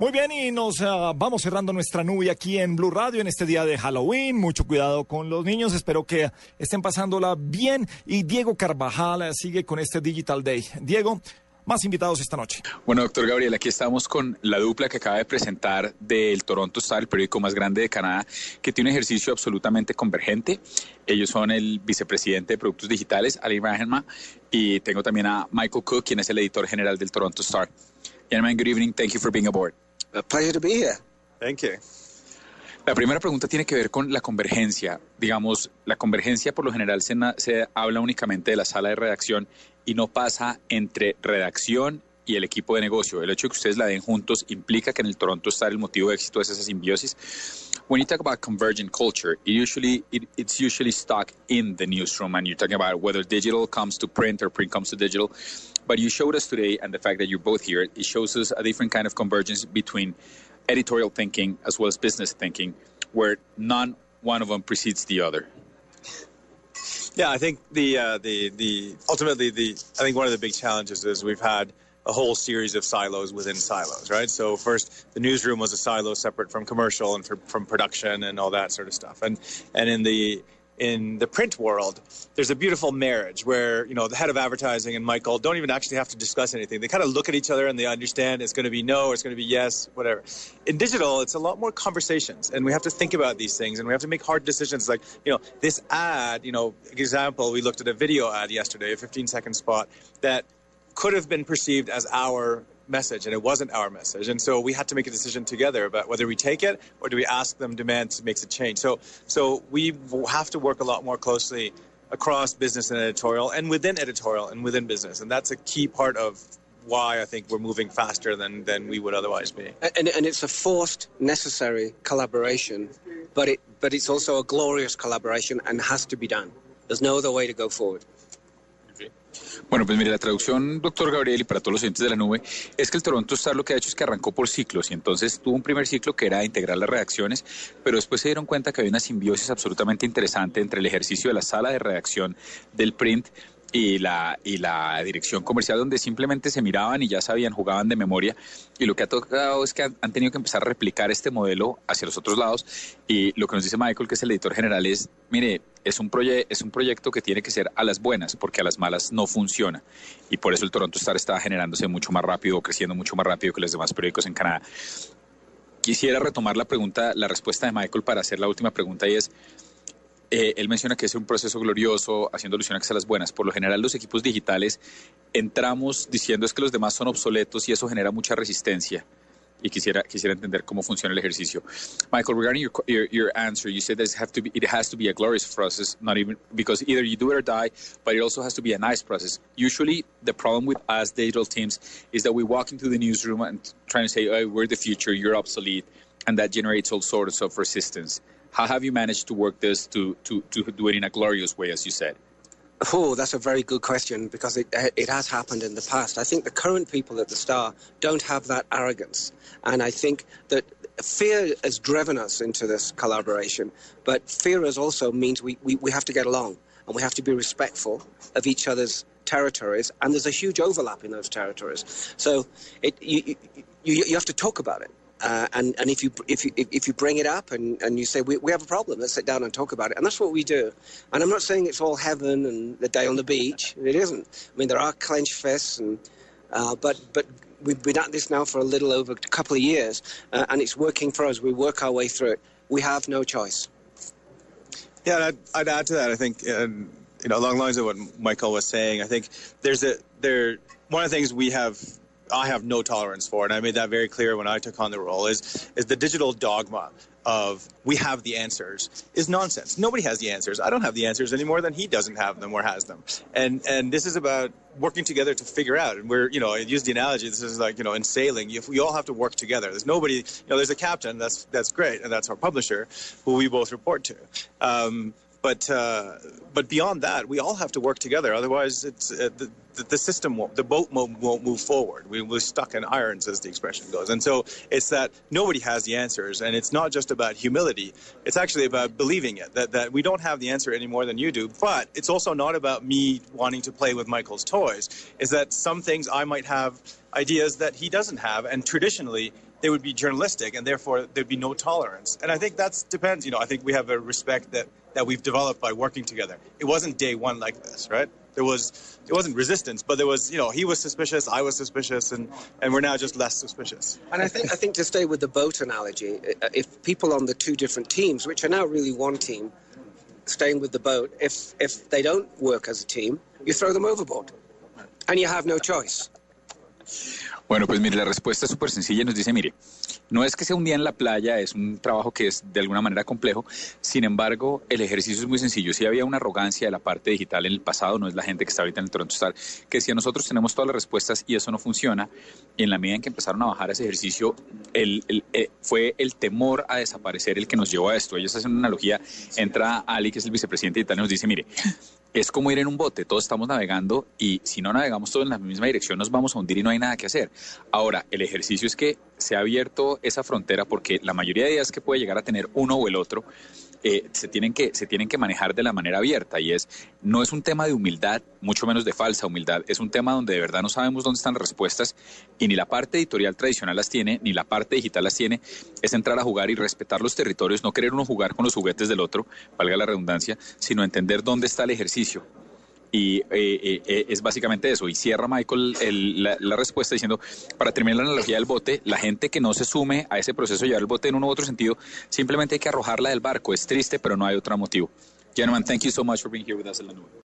Muy bien, y nos uh, vamos cerrando nuestra nube aquí en Blue Radio en este día de Halloween. Mucho cuidado con los niños, espero que estén pasándola bien. Y Diego Carvajal uh, sigue con este Digital Day. Diego, más invitados esta noche. Bueno, doctor Gabriel, aquí estamos con la dupla que acaba de presentar del Toronto Star, el periódico más grande de Canadá, que tiene un ejercicio absolutamente convergente. Ellos son el vicepresidente de productos digitales, Ali Rahema, y tengo también a Michael Cook, quien es el editor general del Toronto Star. Gentlemen, good evening. Thank you for being aboard. A pleasure to be here. Thank you. La primera pregunta tiene que ver con la convergencia. Digamos, la convergencia por lo general se, se, habla únicamente de la sala de redacción y no pasa entre redacción y el equipo de negocio. El hecho de que ustedes la den juntos implica que en el Toronto está el motivo de éxito es esa simbiosis. When you talk about convergent culture, it usually it, it's usually stuck in the newsroom, and you're talking about whether digital comes to print or print comes to digital. But you showed us today, and the fact that you're both here, it shows us a different kind of convergence between editorial thinking as well as business thinking, where none one of them precedes the other. Yeah, I think the uh, the the ultimately the I think one of the big challenges is we've had a whole series of silos within silos, right? So first, the newsroom was a silo separate from commercial and for, from production and all that sort of stuff, and and in the in the print world, there's a beautiful marriage where you know the head of advertising and Michael don't even actually have to discuss anything. They kind of look at each other and they understand it's going to be no, it's going to be yes, whatever. In digital, it's a lot more conversations, and we have to think about these things, and we have to make hard decisions. Like you know, this ad, you know, example, we looked at a video ad yesterday, a 15 second spot that could have been perceived as our message and it wasn't our message and so we had to make a decision together about whether we take it or do we ask them demand to make a change so so we have to work a lot more closely across business and editorial and within editorial and within business and that's a key part of why I think we're moving faster than, than we would otherwise be. And, and it's a forced, necessary collaboration, but it but it's also a glorious collaboration and has to be done. There's no other way to go forward. Bueno, pues mire, la traducción, doctor Gabriel, y para todos los oyentes de la nube, es que el Toronto Star lo que ha hecho es que arrancó por ciclos y entonces tuvo un primer ciclo que era integrar las redacciones, pero después se dieron cuenta que había una simbiosis absolutamente interesante entre el ejercicio de la sala de redacción del print y la, y la dirección comercial donde simplemente se miraban y ya sabían, jugaban de memoria. Y lo que ha tocado es que han, han, tenido que empezar a replicar este modelo hacia los otros lados. Y lo que nos dice Michael, que es el editor general, es, mire, es un, proye es un proyecto que tiene que ser a las buenas, porque a las malas no funciona. Y por eso el Toronto Star está generándose mucho más rápido, creciendo mucho más rápido que los demás periódicos en Canadá. Quisiera retomar la pregunta, la respuesta de Michael para hacer la última pregunta y es, eh, él menciona que es un proceso glorioso, haciendo alusión a que sean las buenas. Por lo general, los equipos digitales entramos diciendo es que los demás son obsoletos y eso genera mucha resistencia. Y quisiera, quisiera entender cómo funciona el ejercicio. Michael, regarding your, your, your answer, you said have to be, it has to be a glorious process, not even because either you do it or die, but it also has to be a nice process. Usually, the problem with us digital teams is that we walk into the newsroom and trying to say, oh, we're the future, you're obsolete, and that generates all sorts of resistance. How have you managed to work this to, to, to do it in a glorious way, as you said? Oh, that's a very good question because it, uh, it has happened in the past. I think the current people at the Star don't have that arrogance. And I think that fear has driven us into this collaboration, but fear has also means we, we, we have to get along and we have to be respectful of each other's territories. And there's a huge overlap in those territories. So it, you, you, you have to talk about it. Uh, and and if you if you if you bring it up and, and you say we, we have a problem, let's sit down and talk about it, and that's what we do. And I'm not saying it's all heaven and the day on the beach. It isn't. I mean, there are clenched fists, and uh, but but we've been at this now for a little over a couple of years, uh, and it's working for us. We work our way through it. We have no choice. Yeah, I'd, I'd add to that. I think you know along the lines of what Michael was saying. I think there's a there one of the things we have I have no tolerance for, and I made that very clear when I took on the role, is is the digital dogma of we have the answers is nonsense. Nobody has the answers. I don't have the answers any more than he doesn't have them or has them. And and this is about working together to figure out. And we're you know I use the analogy. This is like you know in sailing, if we all have to work together. There's nobody. You know, there's a captain. That's that's great, and that's our publisher, who we both report to. Um, but uh, but beyond that, we all have to work together. Otherwise, it's uh, the, the system won't, the boat won't, won't move forward. We, we're stuck in irons, as the expression goes. And so it's that nobody has the answers, and it's not just about humility. It's actually about believing it that that we don't have the answer any more than you do. But it's also not about me wanting to play with Michael's toys. Is that some things I might have ideas that he doesn't have, and traditionally they would be journalistic, and therefore there'd be no tolerance. And I think that depends. You know, I think we have a respect that that we've developed by working together. It wasn't day one like this, right? There was it wasn't resistance, but there was you know he was suspicious, I was suspicious, and and we're now just less suspicious. And I think I think to stay with the boat analogy, uh, if people on the two different teams, which are now really one team, staying with the boat, if if they don't work as a team, you throw them overboard, and you have no choice. Bueno, pues mire, la respuesta es súper sencilla y nos dice, mire, no es que sea un día en la playa, es un trabajo que es de alguna manera complejo, sin embargo, el ejercicio es muy sencillo. Si había una arrogancia de la parte digital en el pasado, no es la gente que está ahorita en el Toronto Star, que si nosotros tenemos todas las respuestas y eso no funciona, y en la medida en que empezaron a bajar ese ejercicio, el, eh, fue el temor a desaparecer el que nos llevó a esto. Ellos hacen una analogía, entra Ali, que es el vicepresidente de Italia, y nos dice, mire, es como ir en un bote, todos estamos navegando y si no navegamos todos en la misma dirección nos vamos a hundir y no hay nada que hacer. Ahora, el ejercicio es que se ha abierto esa frontera porque la mayoría de días que puede llegar a tener uno o el otro eh, se, tienen que, se tienen que manejar de la manera abierta y es, no es un tema de humildad, mucho menos de falsa humildad, es un tema donde de verdad no sabemos dónde están las respuestas y ni la parte editorial tradicional las tiene, ni la parte digital las tiene, es entrar a jugar y respetar los territorios, no querer uno jugar con los juguetes del otro, valga la redundancia, sino entender dónde está el ejercicio y eh, eh, eh, es básicamente eso. Y cierra Michael la, respuesta diciendo, para terminar la analogía del bote, la gente que no se sume a ese proceso de llevar el bote en uno u otro sentido, simplemente hay que arrojarla del barco. Es triste, pero no hay otro motivo. Gentlemen, thank you so much for being here with us en la.